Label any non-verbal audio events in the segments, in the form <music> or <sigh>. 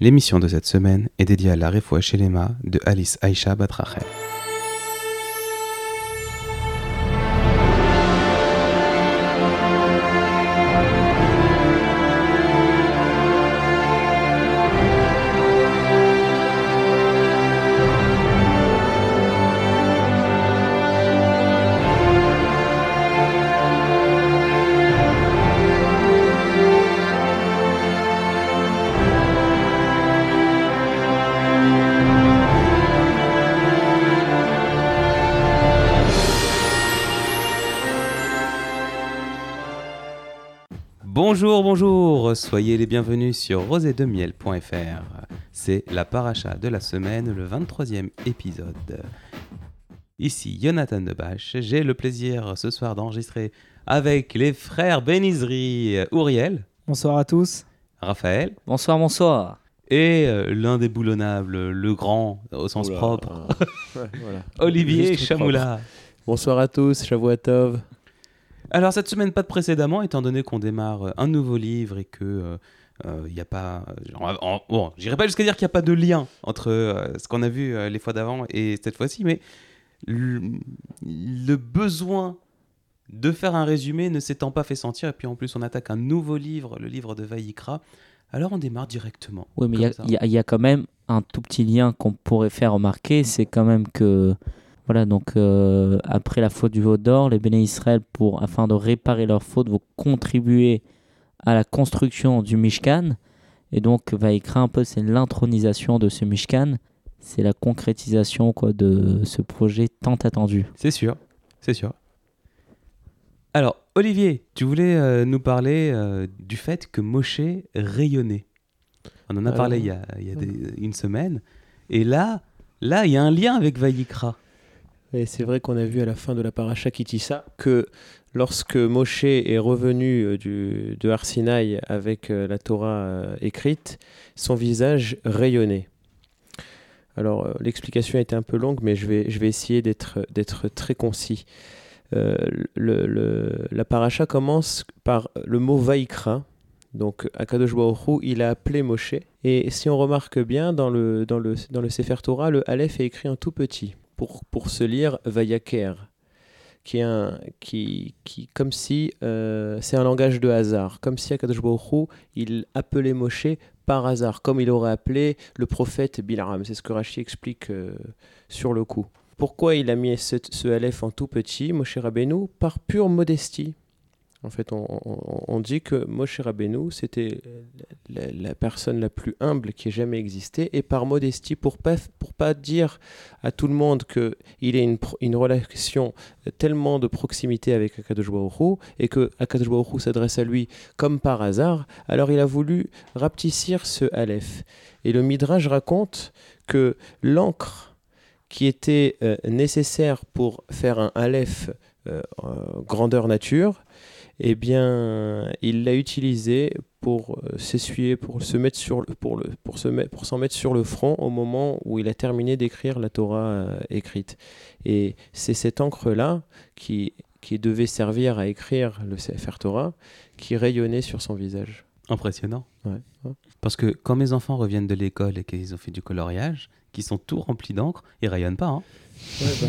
L'émission de cette semaine est dédiée à la Refoua Shelema de Alice Aisha Batrachel. Soyez les bienvenus sur rosédemiel.fr. C'est la paracha de la semaine, le 23e épisode. Ici Jonathan Debache, j'ai le plaisir ce soir d'enregistrer avec les frères Benizri, Uriel, Bonsoir à tous. Raphaël Bonsoir, bonsoir. et euh, l'indéboulonnable, le grand au sens Oula, propre, euh, ouais, voilà. <laughs> Olivier Chamoula. Bonsoir à tous, Shavuatov. Alors cette semaine pas de précédemment, étant donné qu'on démarre euh, un nouveau livre et que il n'y a pas, euh, genre, en- bon, j'irai pas jusqu'à dire qu'il n'y a pas de lien entre euh, ce qu'on a vu euh, les fois d'avant et cette fois-ci, mais le, le besoin de faire un résumé ne s'étant pas fait sentir, et puis en plus on attaque un nouveau livre, le livre de Vaïkra, alors on démarre directement. Oui, mais il y a- y, y quand même un tout petit lien qu'on pourrait faire remarquer, c'est quand même que, voilà, donc euh, après la faute du veau d'or, les béné Israël, pour, afin de réparer leur faute, vont contribuer à la construction du Mishkan. Et donc, va écrire un peu, c'est l'intronisation de ce Mishkan. C'est la concrétisation quoi, de ce projet tant attendu. C'est sûr, c'est sûr. Alors, Olivier, tu voulais euh, nous parler euh, du fait que Moshe rayonnait. On en a parlé il y a, il y a des- une semaine. Et là, là, il y a un lien avec Vaïkra. Et c'est vrai qu'on a vu à la fin de la paracha Kitissa que lorsque Moshe est revenu euh, du, de Har Sinaï avec euh, la Torah euh, écrite, son visage rayonnait. Alors l'explication a été un peu longue, mais je vais, je vais essayer d'être très concis. La paracha commence par le mot Vaikra. Donc Akadosh Baruch il a appelé Moshe. Et si on remarque bien, dans le, dans le, dans le Sefer Torah, le Aleph est écrit en tout petit pour, pour se lire Vayaker, qui est un, qui, qui, comme si euh, c'est un langage de hasard, comme si Akadosh Baruch il appelait Moshe par hasard, comme il aurait appelé le prophète Bilaram. C'est ce que Rashi explique euh, sur le coup. Pourquoi il a mis ce, ce Aleph en tout petit, Moshe Rabbeinu Par pure modestie? En fait, on, dit que Moshe Rabbeinu, c'était la, personne la plus humble qui ait jamais existé, et par modestie, pour pas, pour pas dire à tout le monde qu'il ait une, une relation tellement de proximité avec Akadosh Baruch et que Akadosh Baruch s'adresse à lui comme par hasard, alors il a voulu rapetissir ce Aleph. Et le Midrash raconte que l'encre qui était euh, nécessaire pour faire un Aleph euh, grandeur nature, eh bien, il l'a utilisé pour euh, s'essuyer, pour se mettre sur le, pour le, pour se mettre, pour s'en mettre sur le front au moment où il a terminé d'écrire la Torah euh, écrite. Et c'est cette encre-là qui, qui devait servir à écrire le Sefer Torah qui rayonnait sur son visage. Impressionnant. Ouais, ouais. Parce que quand mes enfants reviennent de l'école et qu'ils ont fait du coloriage, qu'ils sont tout remplis d'encre, ils rayonnent pas. hein. Ouais, bah,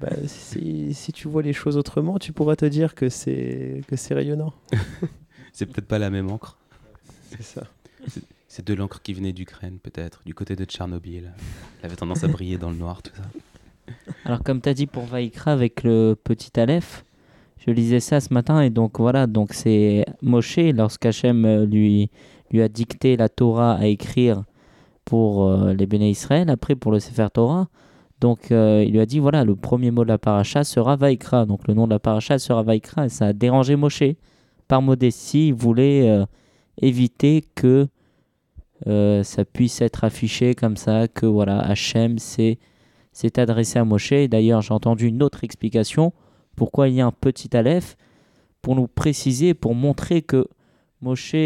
bah, si, si tu vois les choses autrement, tu pourras te dire que c'est que c'est rayonnant. <laughs> C'est peut-être pas la même encre. C'est ça. C'est de l'encre qui venait d'Ukraine, peut-être, du côté de Tchernobyl. Elle avait tendance à briller dans le noir, tout ça. Alors comme tu as dit pour Vaikra avec le petit Aleph, je lisais ça ce matin et donc voilà, donc c'est Moshe lorsqu'Hachem euh, lui, lui a dicté la Torah à écrire pour euh, les béné Israël, après pour le Sefer Torah. Donc euh, il lui a dit voilà, le premier mot de la paracha sera Vaikra, donc le nom de la paracha sera Vaikra et ça a dérangé Moshe. Par modestie, il voulait euh, éviter que euh, ça puisse être affiché comme ça, que voilà, Hachem s'est adressé à Moshe. D'ailleurs, j'ai entendu une autre explication pourquoi il y a un petit aleph pour nous préciser, pour montrer que Moshe,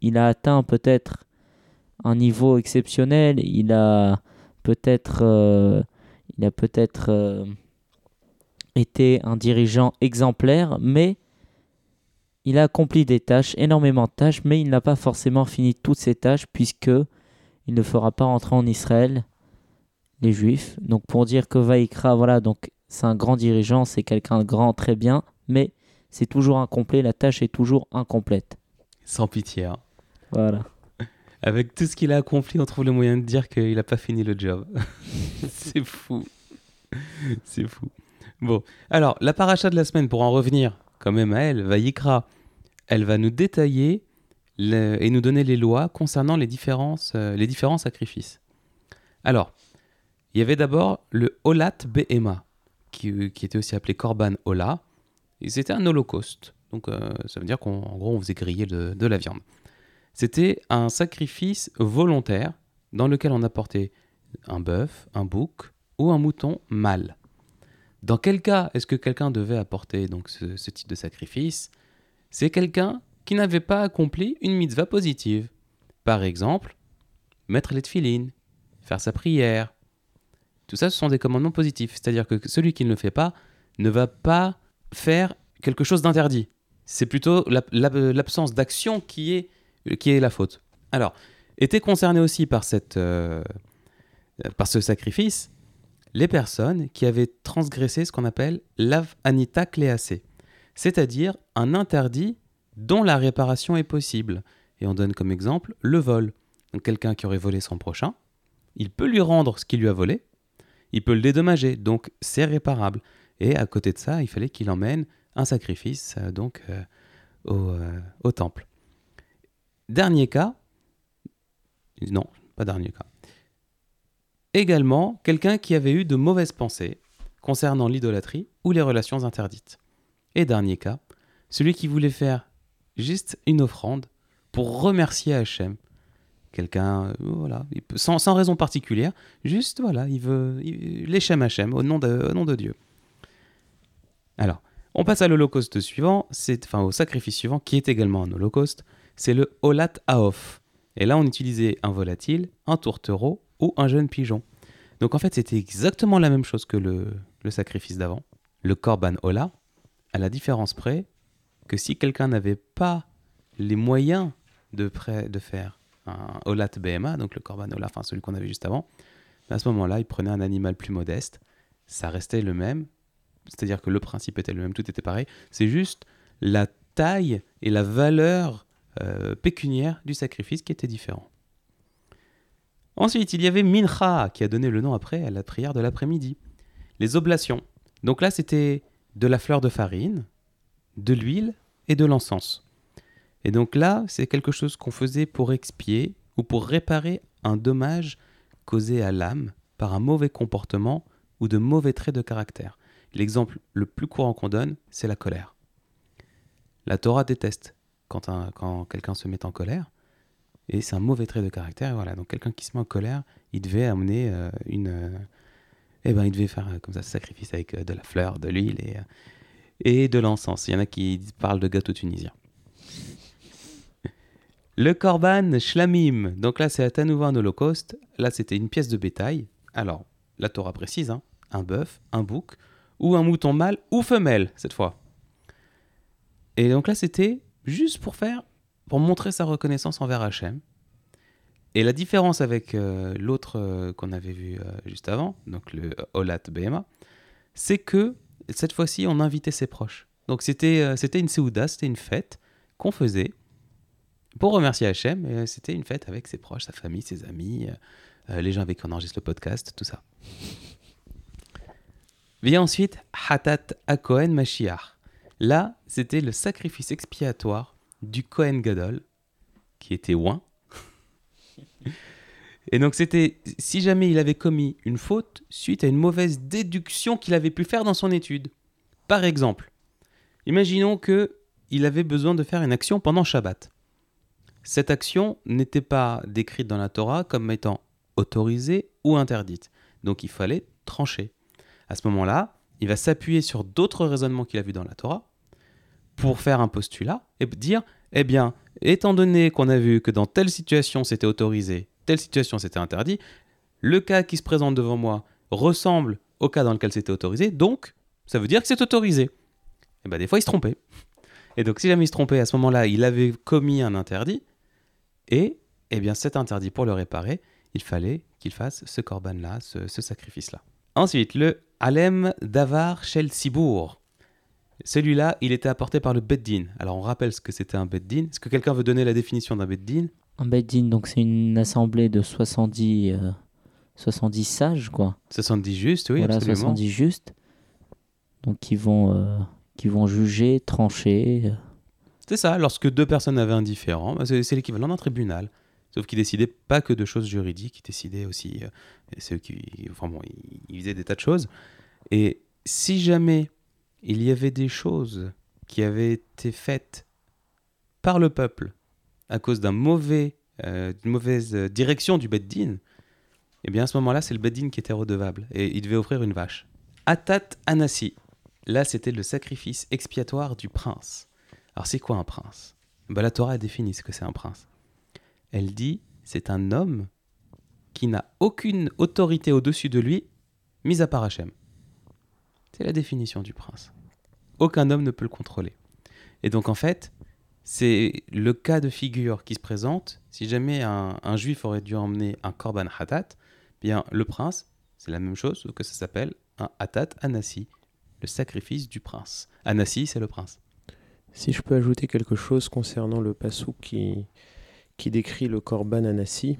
il a atteint peut-être un niveau exceptionnel. Il a peut-être, il a peut-être euh, été un dirigeant exemplaire, mais il a accompli des tâches, énormément de tâches, mais il n'a pas forcément fini toutes ces tâches puisque il ne fera pas entrer en Israël les Juifs. Donc pour dire que Vaikra, voilà, donc c'est un grand dirigeant, c'est quelqu'un de grand, très bien, mais c'est toujours incomplet, la tâche est toujours incomplète. Sans pitié. hein. Voilà. Avec tout ce qu'il a accompli, on trouve le moyen de dire qu'il n'a pas fini le job. <laughs> c'est fou. C'est fou. Bon, alors, la paracha de la semaine, pour en revenir quand même à elle, Vaïkra, elle va nous détailler le- et nous donner les lois concernant les, différences, euh, les différents sacrifices. Alors, il y avait d'abord le Olat Behema, qui, qui était aussi appelé Korban Ola, et c'était un holocauste. Donc, euh, ça veut dire qu'en en gros, on faisait griller de- de la viande. C'était un sacrifice volontaire dans lequel on apportait un bœuf, un bouc ou un mouton mâle. Dans quel cas est-ce que quelqu'un devait apporter donc ce, type de sacrifice? C'est quelqu'un qui n'avait pas accompli une mitzvah positive. Par exemple, mettre les tefilines, faire sa prière. Tout ça, ce sont des commandements positifs. C'est-à-dire que celui qui ne le fait pas ne va pas faire quelque chose d'interdit. C'est plutôt l'ab- l'ab- l'absence d'action qui est qui est la faute? Alors, étaient concernés aussi par, cette, euh, euh, par ce sacrifice les personnes qui avaient transgressé ce qu'on appelle l'av anita klease, c'est-à-dire un interdit dont la réparation est possible. Et on donne comme exemple le vol. Donc quelqu'un qui aurait volé son prochain, il peut lui rendre ce qu'il lui a volé, il peut le dédommager, donc c'est réparable. Et à côté de ça, il fallait qu'il emmène un sacrifice euh, donc euh, euh, au temple. Dernier cas, non, pas dernier cas. Également, quelqu'un qui avait eu de mauvaises pensées concernant l'idolâtrie ou les relations interdites. Et dernier cas, celui qui voulait faire juste une offrande pour remercier Hachem. Quelqu'un, euh, voilà, sans, raison particulière, juste, voilà, il veut il, l'Hachem Hachem au nom, de, au nom de Dieu. Alors, on passe à l'holocauste suivant, enfin au sacrifice suivant, qui est également un holocauste, c'est le Olat Aof. Et là, on utilisait un volatile, un tourtereau ou un jeune pigeon. Donc en fait, c'était exactement la même chose que le, le sacrifice d'avant, le Korban Ola, à la différence près que si quelqu'un n'avait pas les moyens de, de faire un Olat BMA, donc le Korban Ola, enfin celui qu'on avait juste avant, à ce moment-là, il prenait un animal plus modeste, ça restait le même, c'est-à-dire que le principe était le même, tout était pareil, c'est juste la taille et la valeur euh, pécuniaire du sacrifice qui était différent. Ensuite, il y avait Mincha, qui a donné le nom après à la prière de l'après-midi. Les oblations. Donc là, c'était de la fleur de farine, de l'huile et de l'encens. Et donc là, c'est quelque chose qu'on faisait pour expier ou pour réparer un dommage causé à l'âme par un mauvais comportement ou de mauvais traits de caractère. L'exemple le plus courant qu'on donne, c'est la colère. La Torah déteste quand, un- quand quelqu'un se met en colère, et c'est un mauvais trait de caractère. Voilà, donc quelqu'un qui se met en colère, il devait amener euh, une, euh, eh ben, il devait faire euh, comme ça, ce sacrifice avec euh, de la fleur, de l'huile et, et de l'encens. Il y en a qui parlent de gâteau tunisien. <laughs> Le korban shlamim. Donc là, c'est à nouveau un holocauste. Là, c'était une pièce de bétail. Alors, la Torah précise, hein, un bœuf, un bouc, ou un mouton mâle ou femelle, cette fois. Et donc là, c'était juste pour faire, pour montrer sa reconnaissance envers Hachem. Et la différence avec euh, l'autre euh, qu'on avait vu euh, juste avant, donc le Olat BMA, c'est que cette fois-ci, on invitait ses proches. Donc c'était une Seouda, c'était une fête qu'on faisait pour remercier Hachem. C'était une fête avec ses proches, sa famille, ses amis, les gens avec qui on enregistre le podcast, tout ça. Vient ensuite Hatat Akohen Mashiach. Là, c'était le sacrifice expiatoire du Kohen Gadol, qui était oin. <laughs> Et donc c'était, si jamais il avait commis une faute suite à une mauvaise déduction qu'il avait pu faire dans son étude. Par exemple, imaginons que il avait besoin de faire une action pendant Shabbat. Cette action n'était pas décrite dans la Torah comme étant autorisée ou interdite. Donc il fallait trancher. À ce moment-là, il va s'appuyer sur d'autres raisonnements qu'il a vus dans la Torah pour faire un postulat et dire, eh bien, étant donné qu'on a vu que dans telle situation c'était autorisé, telle situation c'était interdit, le cas qui se présente devant moi ressemble au cas dans lequel c'était autorisé, donc ça veut dire que c'est autorisé. Et bien des fois il se trompait. Et donc si jamais il se trompait à ce moment-là, il avait commis un interdit, et eh bien cet interdit pour le réparer, il fallait qu'il fasse ce korban-là, ce, ce sacrifice-là. Ensuite, le Alem Davar Shel Sibour. Celui-là, il était apporté par le Beddin. Alors, on rappelle ce que c'était un Beddin. Est-ce que quelqu'un veut donner la définition d'un Beddin? Un Beddin, donc c'est une assemblée de 70, euh, 70 sages, quoi. 70 juste, oui, voilà, absolument. 70 justes. Donc qui vont, euh, qui vont juger, trancher. euh. C'est ça, lorsque deux personnes avaient un différend, bah, c'est l'équivalent d'un tribunal. Sauf qu'ils décidaient pas que de choses juridiques, ils décidaient aussi. euh, et c'est eux qui. Enfin bon, ils, ils faisaient des tas de choses. Et si jamais il y avait des choses qui avaient été faites par le peuple à cause euh, d'une mauvaise direction du Beddin, eh bien à ce moment-là, c'est le Beddin qui était redevable. Et il devait offrir une vache. Atat Anassi. Là, c'était le sacrifice expiatoire du prince. Alors, c'est quoi un prince? Ben, La Torah a défini ce que c'est un prince. Elle dit c'est un homme qui n'a aucune autorité au-dessus de lui, mis à part Hachem. C'est la définition du prince. Aucun homme ne peut le contrôler. Et donc, en fait, c'est le cas de figure qui se présente. Si jamais un, juif aurait dû emmener un korban hatat, bien le prince, c'est la même chose, que ça s'appelle un hatat anassi, le sacrifice du prince. Anassi, c'est le prince. Si je peux ajouter quelque chose concernant le passou qui, qui décrit le Korban Anassi,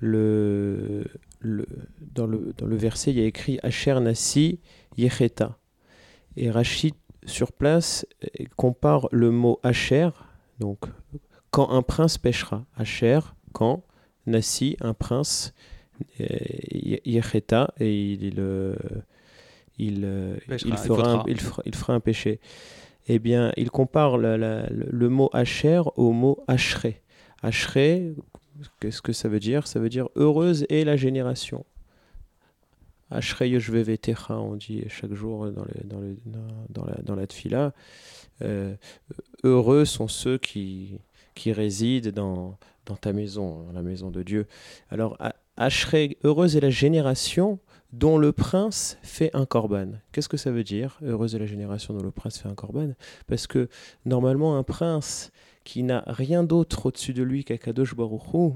le, le, dans, le, dans le verset, il y a écrit Asher Nassi Yecheta. Et Rachid, sur place, euh, compare le mot Asher, donc quand un prince pêchera. Asher, quand, Nassi, un prince, euh, Yecheta, et il, il, euh, Pêchera, il, fera un, il, fera, il fera un péché. Eh bien, il compare la- la- le, le mot Asher au mot Ashré. Ashré, qu'est-ce que ça veut dire? Ça veut dire heureuse est la génération. Ashrei Yoshvevetecha, on dit chaque jour dans, dans, la, dans la tfila. Euh, heureux sont ceux qui, qui résident dans, dans ta maison, dans la maison de Dieu. Alors, Ashrei, heureuse est la génération dont le prince fait un korban. Qu'est-ce que ça veut dire Heureuse est la génération dont le prince fait un korban? Parce que normalement, un prince qui n'a rien d'autre au-dessus de lui qu'Akadosh Baruch Hu,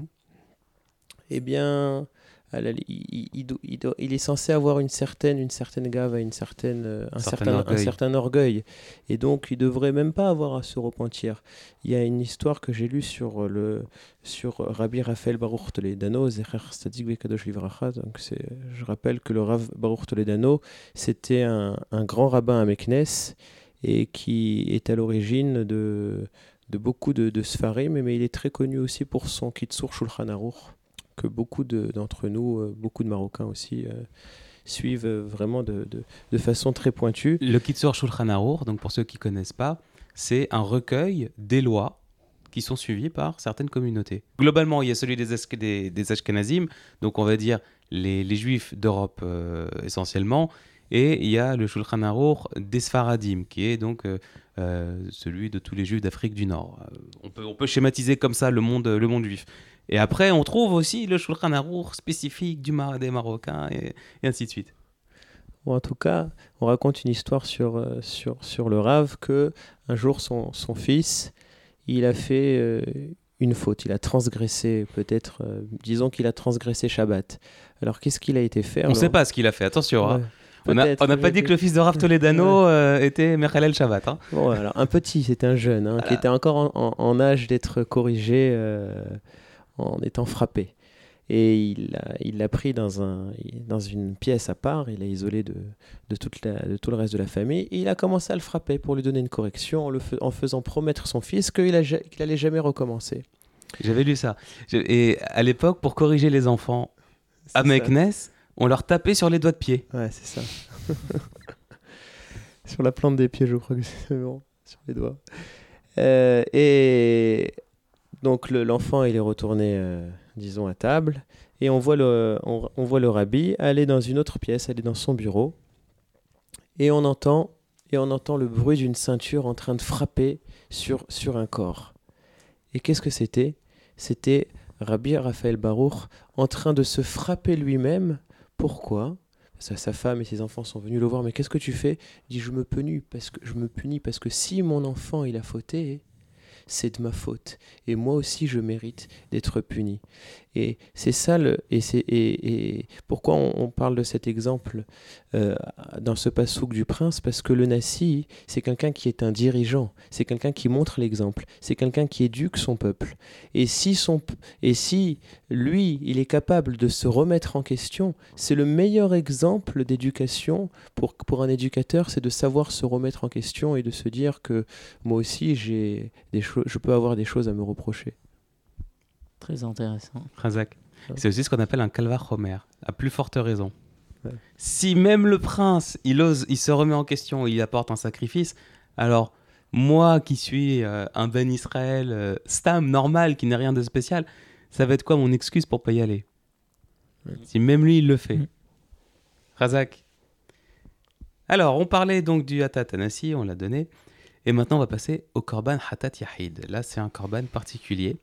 eh bien, li- il, il do- il doit- il est censé avoir une certaine, une certaine gave, une certaine, euh, un, Certain certain, un orgueil. certain orgueil. Et donc, il devrait même pas avoir à se repentir. Il y a une histoire que j'ai lue sur, le, sur Rabbi Raphaël Baruch Toledano. Donc, c'est- je rappelle que le Rav Baruch Toledano, c'était un, un grand rabbin à Meknes et qui est à l'origine de, de beaucoup de, Sfarim, mais il est très connu aussi pour son Kitsur Shulchan Aruch, que beaucoup de- d'entre nous, euh, beaucoup de Marocains aussi, euh, suivent euh, vraiment de, de- façon très pointue. Le Kitsur Shulchan Aruch, donc pour ceux qui connaissent pas, c'est un recueil des lois qui sont suivies par certaines communautés. Globalement, il y a celui des, Ashk- des, des Ashkenazim, donc on va dire les, juifs d'Europe essentiellement, et il y a le Shulchan Aruch des Sfaradim, qui est donc euh, euh, celui de tous les juifs d'Afrique du Nord. Euh, on, peut, on peut schématiser comme ça le monde, le monde juif. Et après, on trouve aussi le Shulchan Aruch spécifique du Mar des Marocains, et, et ainsi de suite. Ou en tout cas, on raconte une histoire sur, sur, sur le Rav que un jour son, son fils, il a fait euh, une faute, il a transgressé peut-être, euh, disons qu'il a transgressé Shabbat. Alors qu'est-ce qu'il a été faire On ne sait pas ce qu'il a fait, attention. hein. Ouais, on n'a pas dit que le fils de Rav Toledano euh, était Mechalel Shabbat. hein. Bon, alors un petit, c'est un jeune, hein, qui était encore en, en- en âge d'être corrigé euh, en étant frappé. Et il l'a il pris dans, un, dans une pièce à part, il l'a isolé de, de, toute la- de tout le reste de la famille, et il a commencé à le frapper pour lui donner une correction en, le en faisant promettre son fils qu'il a ja- qu'il allait jamais recommencer. J'avais lu ça. Et à l'époque, pour corriger les enfants à. Meknes, on leur tapait sur les doigts de pied. Ouais, c'est ça. <laughs> sur la plante des pieds, je crois que c'est bon. Sur les doigts. Euh, et donc le- l'enfant, il est retourné, euh, disons, à table. Et on voit, le, on, rabbi aller dans une autre pièce, aller dans son bureau. Et on entend, et on entend le bruit d'une ceinture en train de frapper sur, sur un corps. Et qu'est-ce que c'était? C'était Rabbi Raphaël Baruch en train de se frapper lui-même. Pourquoi sa, sa femme et ses enfants sont venus le voir, mais qu'est-ce que tu fais Il dit je me punis parce que je me punis parce que si mon enfant il a fauté, c'est de ma faute et moi aussi je mérite d'être puni. Et c'est ça, le, et, c'est, et, et pourquoi on, parle de cet exemple euh, dans ce passouk du prince? Parce que le Nassi, c'est quelqu'un qui est un dirigeant, c'est quelqu'un qui montre l'exemple, c'est quelqu'un qui éduque son peuple. Et si, son, et si lui, il est capable de se remettre en question, c'est le meilleur exemple d'éducation pour, pour un éducateur, c'est de savoir se remettre en question et de se dire que moi aussi, j'ai des je peux avoir des choses à me reprocher. Très intéressant. Razak. C'est aussi ce qu'on appelle un calvar Homer, à plus forte raison. Ouais. Si même le prince, il ose, il se remet en question, il apporte un sacrifice, alors moi qui suis euh, un Ben Israël euh, stam normal, qui n'est rien de spécial, ça va être quoi mon excuse pour pas y aller? Ouais. Si même lui il le fait. Mm. Razak. Alors, on parlait donc du Hatat Anassi, on l'a donné. Et maintenant, on va passer au Korban Hatat Yahid. Là, c'est un Korban particulier.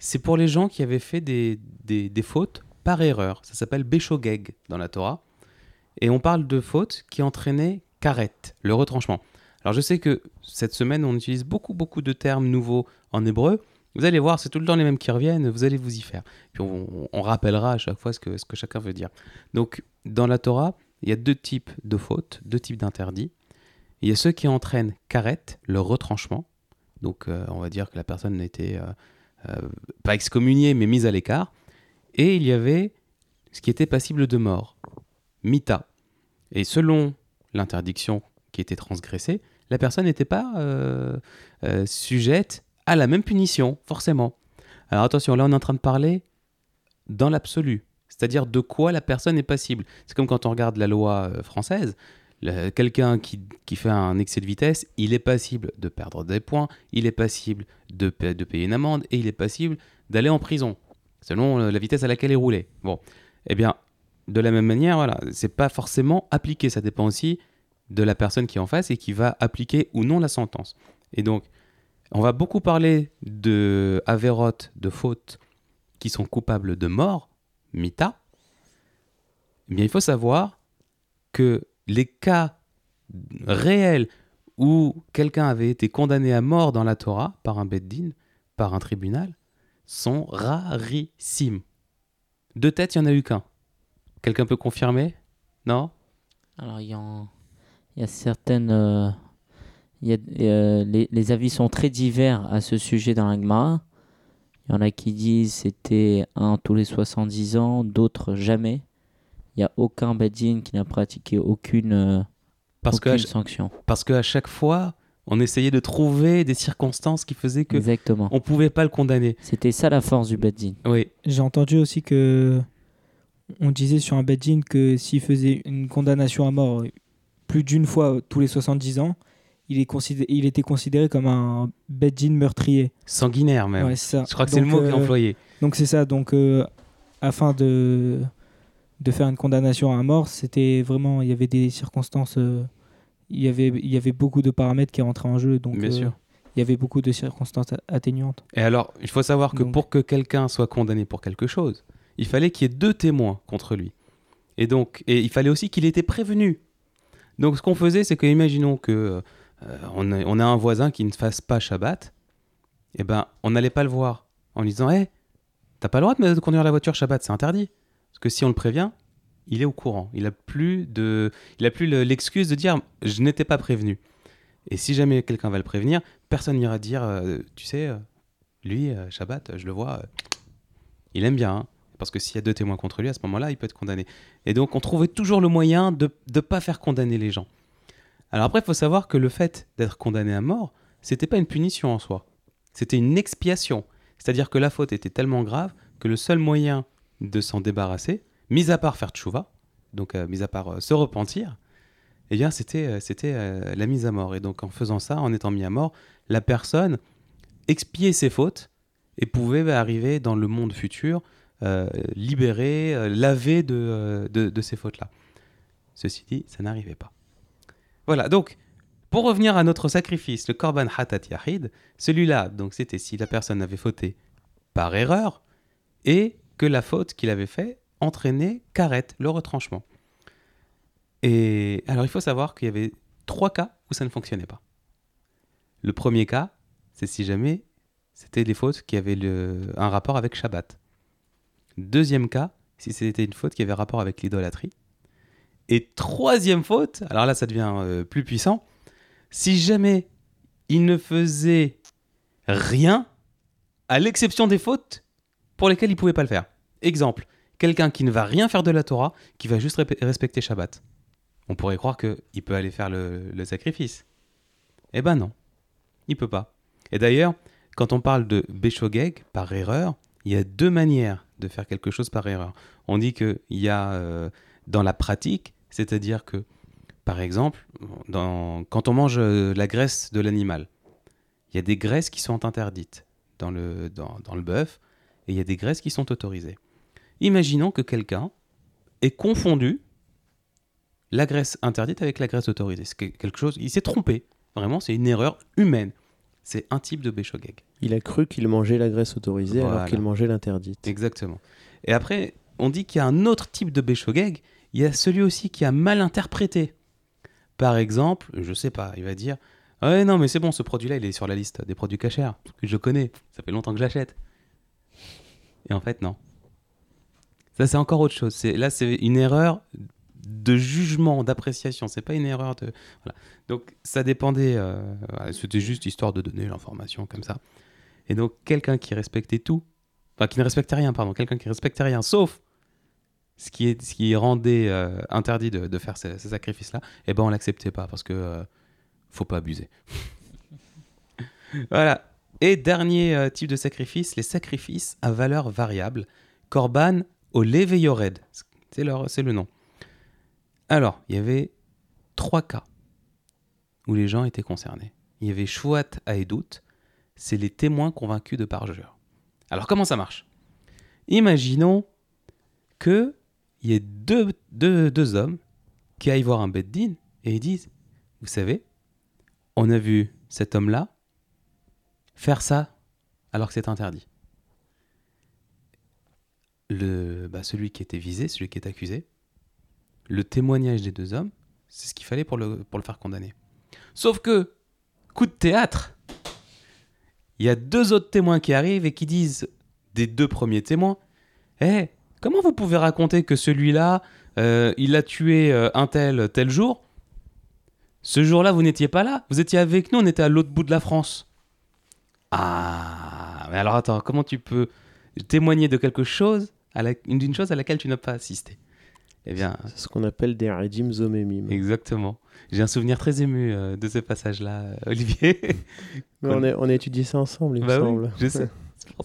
C'est pour les gens qui avaient fait des, des, fautes par erreur. Ça s'appelle Beshogeg dans la Torah. Et on parle de fautes qui entraînaient karet, le retranchement. Alors, je sais que cette semaine, on utilise beaucoup, beaucoup de termes nouveaux en hébreu. Vous allez voir, c'est tout le temps les mêmes qui reviennent, vous allez vous y faire. Puis on, rappellera à chaque fois ce que, ce que chacun veut dire. Donc, dans la Torah, il y a deux types de fautes, deux types d'interdits. Il y a ceux qui entraînent karet, le retranchement. Donc, euh, on va dire que la personne euh, euh, pas excommuniée, mais mise à l'écart. Et il y avait ce qui était passible de mort, mita. Et selon l'interdiction qui était transgressée, la personne n'était pas euh, euh, sujette à la même punition, forcément. Alors attention, là on est en train de parler dans l'absolu, c'est-à-dire de quoi la personne est passible. C'est comme quand on regarde la loi euh, française, quelqu'un qui, qui fait un excès de vitesse, il est passible de perdre des points, il est passible de, de payer une amende et il est passible d'aller en prison, selon euh, la vitesse à laquelle il roulait. Bon, eh bien, de la même manière, voilà, c'est pas forcément appliqué, ça dépend aussi de la personne qui est en face et qui va appliquer ou non la sentence. Et donc, on va beaucoup parler de avérotes, de fautes qui sont coupables de mort, mita. Eh bien, il faut savoir que les cas réels où quelqu'un avait été condamné à mort dans la Torah par un beddin, par un tribunal, sont rarissimes. De tête, il n'y en a eu qu'un. Quelqu'un peut confirmer? Non? Alors, il y, a certaines. euh, euh, les, les avis sont très divers à ce sujet dans la Gemara. Il y en a qui disent c'était un tous les 70 ans, d'autres jamais. Il n'y a aucun Badin qui n'a pratiqué aucune, euh, Parce que aucune sanction. parce qu'à chaque fois, on essayait de trouver des circonstances qui faisaient que Exactement. on pouvait pas le condamner. C'était ça la force du Badin. Oui, J'ai entendu aussi que on disait sur un Bedjin que s'il faisait une condamnation à mort plus d'une fois tous les 70 ans, il, est considé- il était considéré comme un Bedjin meurtrier. sanguinaire même. Ouais, c'est ça. Je crois que c'est le mot qui est euh, employé. Donc c'est ça. Donc euh, afin de de faire une condamnation à mort, c'était vraiment il y avait des circonstances, euh, il y avait il y avait beaucoup de paramètres qui rentraient en jeu. Donc Bien euh, sûr. il y avait beaucoup de circonstances atténuantes. Et alors, il faut savoir que Donc- pour que quelqu'un soit condamné pour quelque chose, il fallait qu'il y ait deux témoins contre lui. Et donc, et il fallait aussi qu'il ait été prévenu. Donc, ce qu'on faisait, c'est que, imaginons que euh, on, a, on a un voisin qui ne fasse pas Shabbat, et ben, on n'allait pas le voir en lui disant, hé, t'as pas le droit de conduire la voiture Shabbat, c'est interdit. Que si on le prévient, il est au courant. Il a plus de, il a plus le- l'excuse de dire, je n'étais pas prévenu. Et si jamais quelqu'un va le prévenir, personne n'ira dire, euh, tu sais, euh, lui, euh, Shabbat, je le vois, il aime bien. hein. parce que s'il y a deux témoins contre lui, à ce moment-là, il peut être condamné. Et donc, on trouvait toujours le moyen de ne pas faire condamner les gens. Alors après, il faut savoir que le fait d'être condamné à mort, c'était pas une punition en soi. C'était une expiation. C'est-à-dire que la faute était tellement grave que le seul moyen de s'en débarrasser, mis à part faire tchouva, donc euh, mis à part euh, se repentir, eh bien, c'était euh, la mise à mort. Et donc, en faisant ça, en étant mis à mort, la personne expiait ses fautes et pouvait arriver dans le monde futur libéré, lavé de, de, de ces fautes-là. Ceci dit, ça n'arrivait pas. Voilà, donc, pour revenir à notre sacrifice, le Korban Hatat Yahid, celui-là, donc c'était si la personne avait fauté par erreur et que la faute qu'il avait fait entraînait karet, le retranchement. Et alors, il faut savoir qu'il y avait trois cas où ça ne fonctionnait pas. Le premier cas, c'est si jamais c'était des fautes qui avaient un rapport avec Shabbat. Deuxième cas, si c'était une faute qui avait rapport avec l'idolâtrie. Et troisième faute, alors là ça devient euh, plus puissant, si jamais il ne faisait rien, à l'exception des fautes pour lesquelles il ne pouvait pas le faire. Exemple, quelqu'un qui ne va rien faire de la Torah, qui va juste respecter Shabbat. On pourrait croire qu'il peut aller faire le, sacrifice. Eh ben non, il peut pas. Et d'ailleurs, quand on parle de Béchogeg par erreur, il y a deux manières de faire quelque chose par erreur. On dit qu'il y a euh, dans la pratique, c'est-à-dire que, par exemple, quand on mange euh, la graisse de l'animal, il y a des graisses qui sont interdites dans le, dans le bœuf et il y a des graisses qui sont autorisées. Imaginons que quelqu'un ait confondu la graisse interdite avec la graisse autorisée. C'est quelque chose, il s'est trompé. Vraiment, c'est une erreur humaine. C'est un type de Béchogeg. Il a cru qu'il mangeait la graisse autorisée Voilà. alors qu'il mangeait l'interdite. Exactement. Et après, on dit qu'il y a un autre type de Béchogeg. Il y a celui aussi qui a mal interprété. Par exemple, je sais pas, il va dire Ouais, non, mais c'est bon, ce produit-là, il est sur la liste des produits cachers. que Je connais, ça fait longtemps que j'achète. Et en fait, non. Ça, c'est encore autre chose. Là, c'est une erreur de jugement, d'appréciation. C'est pas une erreur de. Donc, ça dépendait. euh, C'était juste histoire de donner l'information comme ça. Et donc, quelqu'un qui respectait tout, enfin, qui ne respectait rien, pardon, quelqu'un qui respectait rien, sauf ce qui, est, ce qui rendait euh, interdit de, de faire ces, ces sacrifices-là, eh ben, on l'acceptait pas parce que euh, faut pas abuser. <laughs> voilà. Et dernier euh, type de sacrifice, les sacrifices à valeur variable. Korban au Leveyored. C'est le nom. Alors, il y avait trois cas où les gens étaient concernés. Il y avait Shvuat à Edout, c'est les témoins convaincus de parjure. Alors, comment ça marche? Imaginons que il y ait deux, deux, deux hommes qui aillent voir un beddin et ils disent Vous savez, on a vu cet homme-là faire ça alors que c'est interdit. Le, bah, celui qui était visé, celui qui est accusé, le témoignage des deux hommes, c'est ce qu'il fallait pour le, faire condamner. Sauf que, coup de théâtre, il y a deux autres témoins qui arrivent et qui disent des deux premiers témoins Eh, comment vous pouvez raconter que celui-là, euh, il a tué euh, un tel tel jour? Ce jour-là, vous n'étiez pas là Vous étiez avec nous, on était à l'autre bout de la France. Ah, mais alors attends, comment tu peux témoigner de quelque chose, d'une chose à laquelle tu n'as pas assisté? Eh bien, C'est ce qu'on appelle des redim zomemim. exactement. J'ai un souvenir très ému euh, de ce passage-là, euh, Olivier. <laughs> Mais on, a, on a étudié ça ensemble, il Bah me oui, semble. je sais.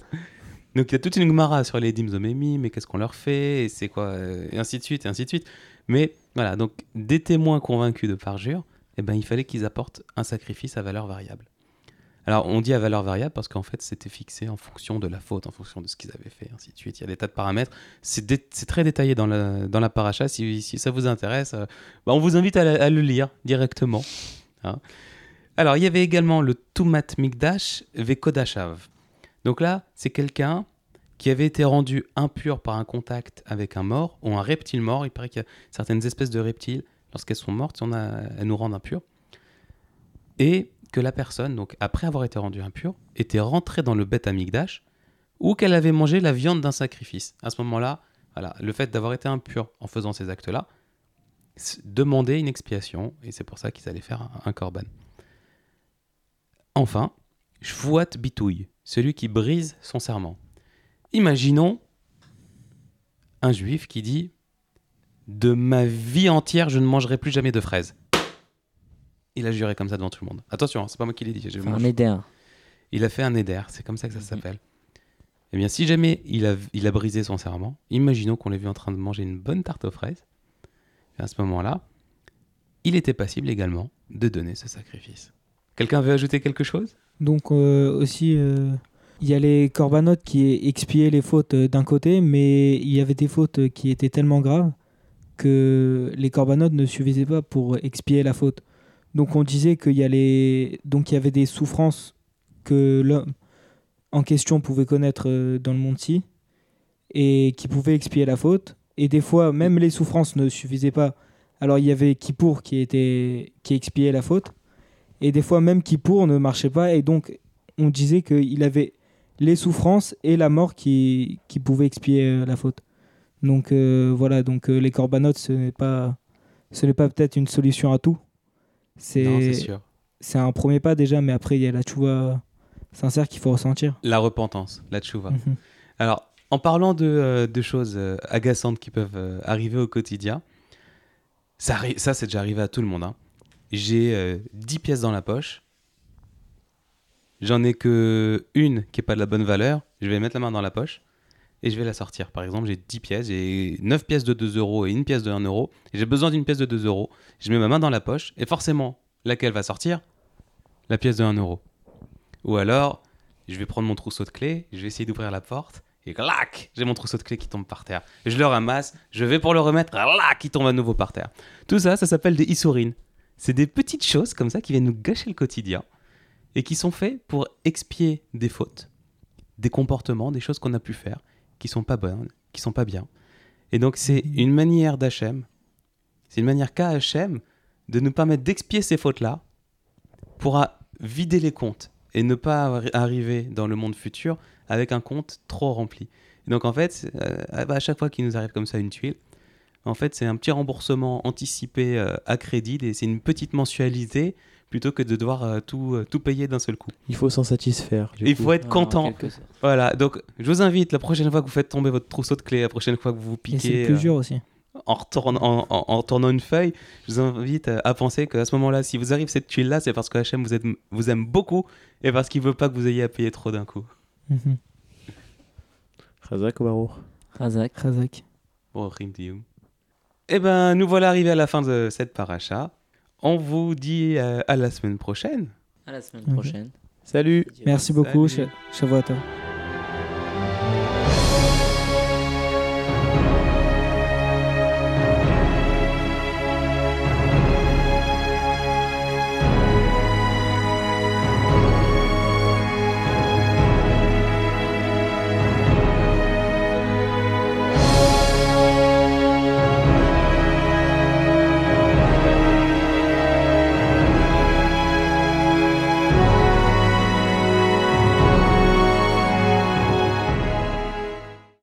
<laughs> Donc il y a toute une gmara sur les dimzomémi, mais qu'est-ce qu'on leur fait, et c'est quoi, euh, et ainsi de suite, et ainsi de suite. Mais voilà, donc des témoins convaincus de parjure, eh ben, il fallait qu'ils apportent un sacrifice à valeur variable. Alors on dit à valeur variable parce qu'en fait c'était fixé en fonction de la faute, en fonction de ce qu'ils avaient fait, ainsi de suite. Il y a des tas de paramètres. C'est très détaillé dans la, dans la paracha. Si, ça vous intéresse, euh, bah, on vous invite à, le lire directement. hein. Alors il y avait également le Tumat Mikdash Vekodashav. Donc là, c'est quelqu'un qui avait été rendu impur par un contact avec un mort ou un reptile mort. Il paraît qu'il y a certaines espèces de reptiles, lorsqu'elles sont mortes, elles nous rendent impurs. Et que la personne, donc après avoir été rendue impure, était rentrée dans le bête amigdash ou qu'elle avait mangé la viande d'un sacrifice. À ce moment-là, voilà, le fait d'avoir été impur en faisant ces actes-là demandait une expiation et c'est pour ça qu'ils allaient faire un, korban. Enfin, Shvuat bitouille, celui qui brise son serment. Imaginons un juif qui dit De ma vie entière, je ne mangerai plus jamais de fraises. Il a juré comme ça devant tout le monde. Attention, hein, c'est pas moi qui l'ai dit. je Enfin, un éder. Il a fait un éder, c'est comme ça que ça Mhm. s'appelle. Eh bien, si jamais il a, il a brisé son serment, imaginons qu'on l'ait vu en train de manger une bonne tarte aux fraises. Et à ce moment-là, il était passible également de donner ce sacrifice. Quelqu'un veut ajouter quelque chose? Donc euh, aussi, euh, il y a les corbanotes qui expiaient les fautes euh, d'un côté, mais il y avait des fautes qui étaient tellement graves que les corbanotes ne suffisaient pas pour expier la faute. Donc on disait qu'il y, avait des souffrances que l'homme en question pouvait connaître euh, dans le monde-ci et qui pouvaient expier la faute. Et des fois, même les souffrances ne suffisaient pas. Alors il y avait Kippour qui, était, qui expiait la faute. Et des fois, même Kippour ne marchait pas. Et donc, on disait qu'il avait les souffrances et la mort qui, pouvaient expier euh, la faute. Donc euh, voilà, donc les corbanotes, ce n'est pas, ce n'est pas peut-être une solution à tout. C'est C'est un premier pas déjà, mais après il y a la tchouva sincère qu'il faut ressentir. La repentance, la tchouva. Mhm. Alors, en parlant de, euh, de choses euh, agaçantes qui peuvent euh, arriver au quotidien, ça, ça c'est déjà arrivé à tout le monde. hein. J'ai euh, 10 pièces dans la poche. J'en ai que une qui est pas de la bonne valeur. Je vais mettre la main dans la poche et je vais la sortir. Par exemple, j'ai 10 pièces, j'ai 9 pièces de 2 euros et une pièce de 1 euro. J'ai besoin d'une pièce de 2 euros. Je mets ma main dans la poche et forcément, laquelle va sortir? La pièce de 1 euro. Ou alors, je vais prendre mon trousseau de clés, je vais essayer d'ouvrir la porte, et clac, j'ai mon trousseau de clés qui tombe par terre. Je le ramasse, je vais pour le remettre, clac, il tombe à nouveau par terre. Tout ça, ça s'appelle des issourines. C'est des petites choses comme ça qui viennent nous gâcher le quotidien et qui sont faits pour expier des fautes, des comportements, des choses qu'on a pu faire qui sont pas bonnes, qui sont pas bien. Et donc c'est une manière d'Hachem, c'est une manière qu'a Hachem de nous permettre d'expier ces fautes-là pour à vider les comptes et ne pas arri- arriver dans le monde futur avec un compte trop rempli. Et donc en fait, euh, à chaque fois qu'il nous arrive comme ça une tuile, en fait c'est un petit remboursement anticipé euh, à crédit et c'est une petite mensualité plutôt que de devoir euh, tout, euh, tout payer d'un seul coup. Il faut s'en satisfaire. Il coup. faut être En content. Voilà, donc je vous invite la prochaine fois que vous faites tomber votre trousseau de clés, la prochaine fois que vous vous c'est piquez le plus euh, dur aussi. en, retournant, en, en- en retournant une feuille, je vous invite à penser qu'à ce moment-là, si vous arrive cette tuile-là, c'est parce que HM vous, aime- vous aime beaucoup et parce qu'il veut pas que vous ayez à payer trop d'un coup. Mhm. Razak ou Baruch Razak. Razak. Bon. Eh ben, nous voilà arrivés à la fin de cette paracha. On vous dit euh, à la semaine prochaine. À la semaine prochaine. Salut Merci beaucoup, Salut. Tov.